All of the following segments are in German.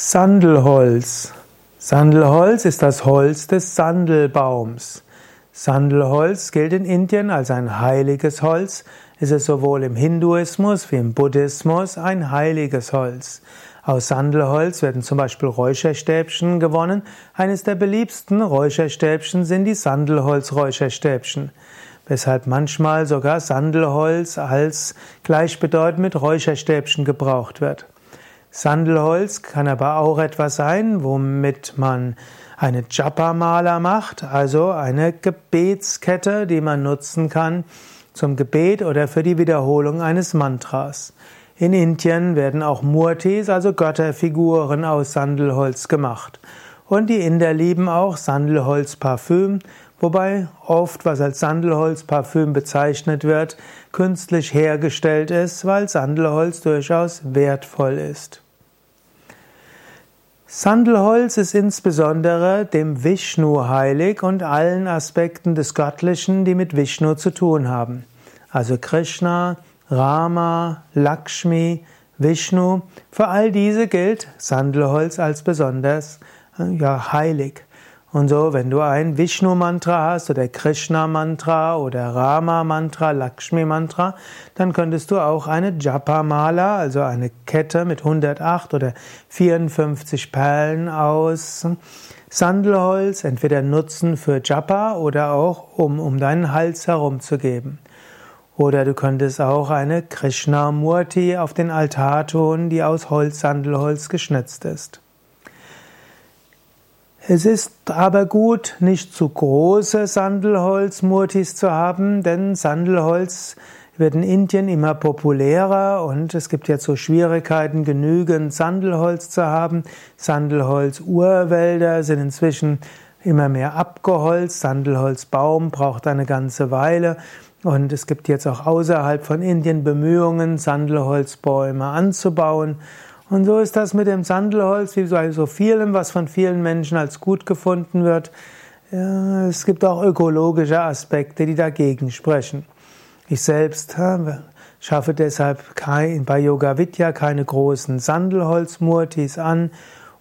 Sandelholz. Sandelholz ist das Holz des Sandelbaums. Sandelholz gilt in Indien als ein heiliges Holz. Es ist sowohl im Hinduismus wie im Buddhismus ein heiliges Holz. Aus Sandelholz werden zum Beispiel Räucherstäbchen gewonnen. Eines der beliebtesten Räucherstäbchen sind die Sandelholz-Räucherstäbchen, weshalb manchmal sogar Sandelholz als gleichbedeutend mit Räucherstäbchen gebraucht wird. Sandelholz kann aber auch etwas sein, womit man eine Japa-Mala macht, also eine Gebetskette, die man nutzen kann zum Gebet oder für die Wiederholung eines Mantras. In Indien werden auch Murtis, also Götterfiguren aus Sandelholz gemacht. Und die Inder lieben auch Sandelholzparfüm, wobei oft, was als Sandelholzparfüm bezeichnet wird, künstlich hergestellt ist, weil Sandelholz durchaus wertvoll ist. Sandelholz ist insbesondere dem Vishnu heilig und allen Aspekten des Göttlichen, die mit Vishnu zu tun haben. Also Krishna, Rama, Lakshmi, Vishnu, für all diese gilt Sandelholz als besonders ja, heilig. Und so, wenn du ein Vishnu-Mantra hast oder Krishna-Mantra oder Rama-Mantra, Lakshmi-Mantra, dann könntest du auch eine Japa-Mala, also eine Kette mit 108 oder 54 Perlen aus Sandelholz, entweder nutzen für Japa oder auch um, um deinen Hals herumzugeben. Oder du könntest auch eine Krishna-Murti auf den Altar tun, die aus Holz, Sandelholz geschnitzt ist. Es ist aber gut, nicht zu große Sandelholzmurtis zu haben, denn Sandelholz wird in Indien immer populärer und es gibt jetzt so Schwierigkeiten, genügend Sandelholz zu haben. Sandelholz-Urwälder sind inzwischen immer mehr abgeholzt. Sandelholzbaum braucht eine ganze Weile. Und es gibt jetzt auch außerhalb von Indien Bemühungen, Sandelholzbäume anzubauen. Und so ist das mit dem Sandelholz, wie bei so vielem, was von vielen Menschen als gut gefunden wird. Es gibt auch ökologische Aspekte, die dagegen sprechen. Ich selbst schaffe deshalb bei Yoga Vidya keine großen Sandelholzmurtis an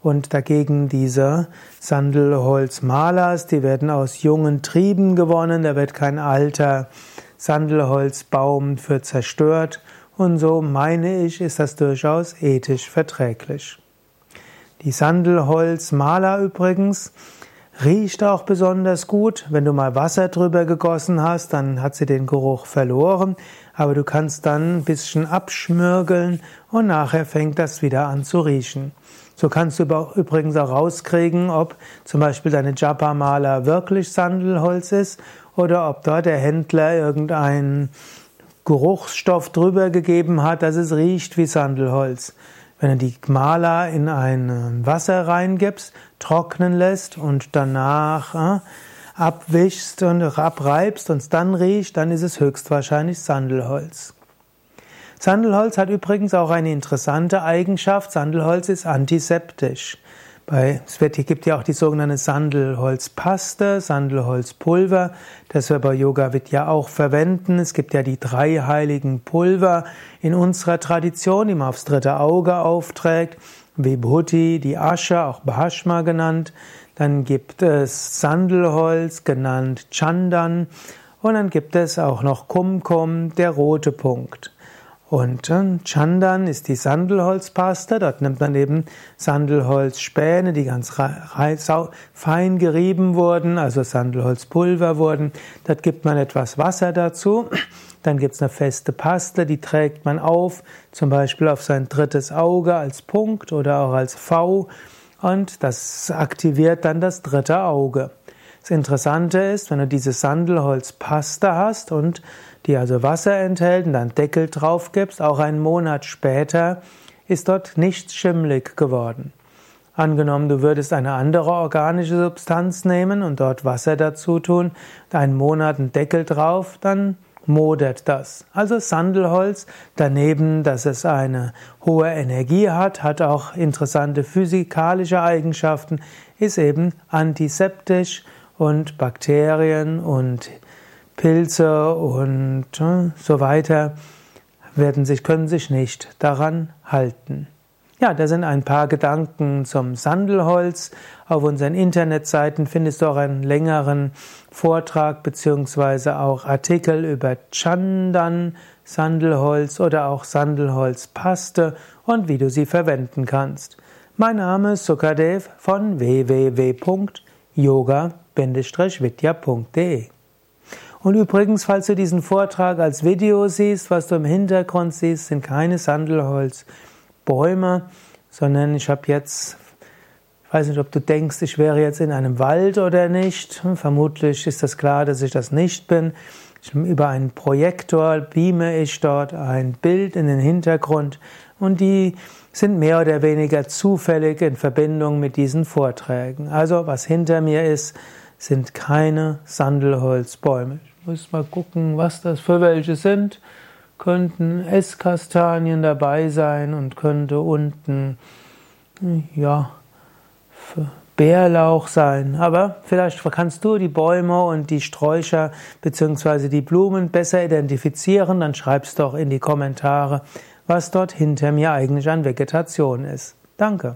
und dagegen diese Sandelholzmalers, die werden aus jungen Trieben gewonnen, da wird kein alter Sandelholzbaum für zerstört und so meine ich, ist das durchaus ethisch verträglich. Die Sandelholzmaler übrigens riecht auch besonders gut. Wenn du mal Wasser drüber gegossen hast, dann hat sie den Geruch verloren, aber du kannst dann ein bisschen abschmürgeln und nachher fängt das wieder an zu riechen. So kannst du übrigens auch rauskriegen, ob zum Beispiel deine Japa-Maler wirklich Sandelholz ist oder ob dort der Händler irgendein Geruchsstoff drüber gegeben hat, dass es riecht wie Sandelholz. Wenn du die Maler in ein Wasser reingibst, trocknen lässt und danach äh, abwischst und abreibst und es dann riecht, dann ist es höchstwahrscheinlich Sandelholz. Sandelholz hat übrigens auch eine interessante Eigenschaft. Sandelholz ist antiseptisch. Bei, wird, gibt ja auch die sogenannte Sandelholzpaste, Sandelholzpulver, das wir bei Yoga Vidya auch verwenden. Es gibt ja die drei heiligen Pulver in unserer Tradition, die man aufs dritte Auge aufträgt. Vibhuti, die Asche, auch Bahashma genannt. Dann gibt es Sandelholz, genannt Chandan. Und dann gibt es auch noch Kumkum, der rote Punkt. Und äh, Chandan ist die Sandelholzpaste. Dort nimmt man eben Sandelholzspäne, die ganz fein gerieben wurden, also Sandelholzpulver wurden. Dort gibt man etwas Wasser dazu. Dann gibt es eine feste Paste, die trägt man auf, zum Beispiel auf sein drittes Auge als Punkt oder auch als V. Und das aktiviert dann das dritte Auge. Das Interessante ist, wenn du diese Sandelholzpaste hast und die also Wasser enthält und dann Deckel drauf gibst, auch einen Monat später ist dort nichts schimmlig geworden. Angenommen, du würdest eine andere organische Substanz nehmen und dort Wasser dazu tun, einen Monat einen Deckel drauf, dann modert das. Also Sandelholz, daneben, dass es eine hohe Energie hat, hat auch interessante physikalische Eigenschaften, ist eben antiseptisch und Bakterien und Pilze und äh, so weiter werden sich, können sich nicht daran halten. Ja, da sind ein paar Gedanken zum Sandelholz. Auf unseren Internetseiten findest du auch einen längeren Vortrag beziehungsweise auch Artikel über Chandan, Sandelholz oder auch Sandelholzpaste und wie du sie verwenden kannst. Mein Name ist Sukadev von www.yoga-vidya.de und übrigens, falls du diesen Vortrag als Video siehst, was du im Hintergrund siehst, sind keine Sandelholzbäume, sondern ich habe jetzt, ich weiß nicht, ob du denkst, ich wäre jetzt in einem Wald oder nicht. Vermutlich ist das klar, dass ich das nicht bin. Über einen Projektor beame ich dort ein Bild in den Hintergrund und die sind mehr oder weniger zufällig in Verbindung mit diesen Vorträgen. Also was hinter mir ist, sind keine Sandelholzbäume. Ich muss mal gucken, was das für welche sind. Könnten Esskastanien dabei sein und könnte unten, ja, Bärlauch sein. Aber vielleicht kannst du die Bäume und die Sträucher bzw. die Blumen besser identifizieren. Dann schreibst doch in die Kommentare, was dort hinter mir eigentlich an Vegetation ist. Danke.